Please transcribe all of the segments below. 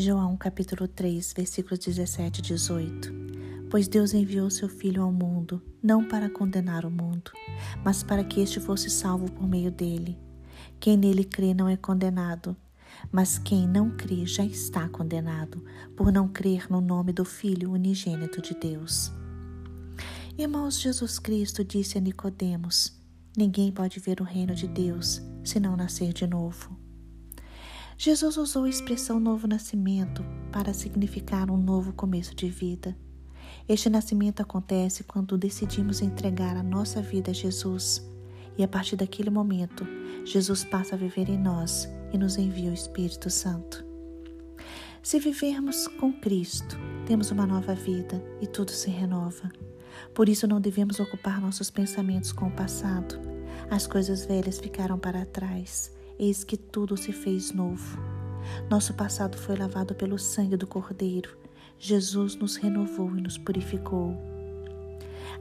João capítulo 3, versículos 17 e 18. Pois Deus enviou seu Filho ao mundo, não para condenar o mundo, mas para que este fosse salvo por meio dele. Quem nele crê não é condenado, mas quem não crê já está condenado, por não crer no nome do Filho unigênito de Deus. Irmãos, Jesus Cristo disse a Nicodemos: Ninguém pode ver o reino de Deus se não nascer de novo. Jesus usou a expressão novo nascimento para significar um novo começo de vida. Este nascimento acontece quando decidimos entregar a nossa vida a Jesus e a partir daquele momento, Jesus passa a viver em nós e nos envia o Espírito Santo. Se vivermos com Cristo, temos uma nova vida e tudo se renova. Por isso não devemos ocupar nossos pensamentos com o passado. As coisas velhas ficaram para trás, eis que tudo se fez novo. Nosso passado foi lavado pelo sangue do Cordeiro. Jesus nos renovou e nos purificou.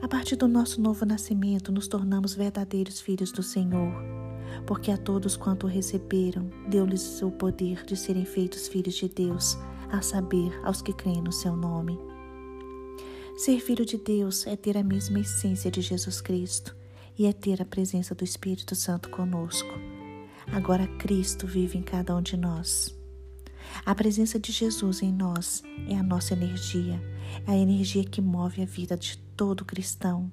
A partir do nosso novo nascimento, nos tornamos verdadeiros filhos do Senhor, porque a todos quanto o receberam, deu-lhes o poder de serem feitos filhos de Deus, a saber, aos que creem no seu nome. Ser filho de Deus é ter a mesma essência de Jesus Cristo e é ter a presença do Espírito Santo conosco. Agora Cristo vive em cada um de nós. A presença de Jesus em nós é a nossa energia, é a energia que move a vida de todo cristão.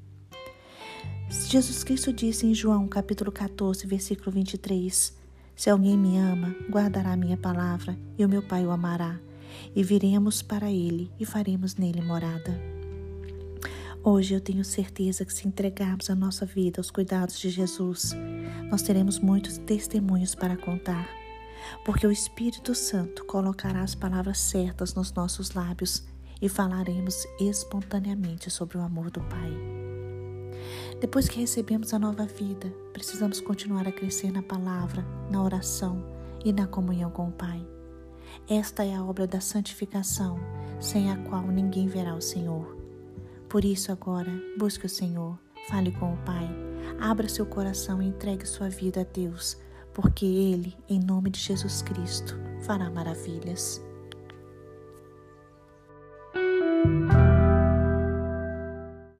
Jesus Cristo disse em João capítulo 14, versículo 23: Se alguém me ama, guardará a minha palavra, e o meu Pai o amará, e viremos para ele e faremos nele morada. Hoje eu tenho certeza que se entregarmos a nossa vida aos cuidados de Jesus, nós teremos muitos testemunhos para contar, porque o Espírito Santo colocará as palavras certas nos nossos lábios e falaremos espontaneamente sobre o amor do Pai. Depois que recebemos a nova vida, precisamos continuar a crescer na palavra, na oração e na comunhão com o Pai. Esta é a obra da santificação, sem a qual ninguém verá o Senhor. Por isso, agora, busque o Senhor, fale com o Pai, abra seu coração e entregue sua vida a Deus, porque Ele, em nome de Jesus Cristo, fará maravilhas.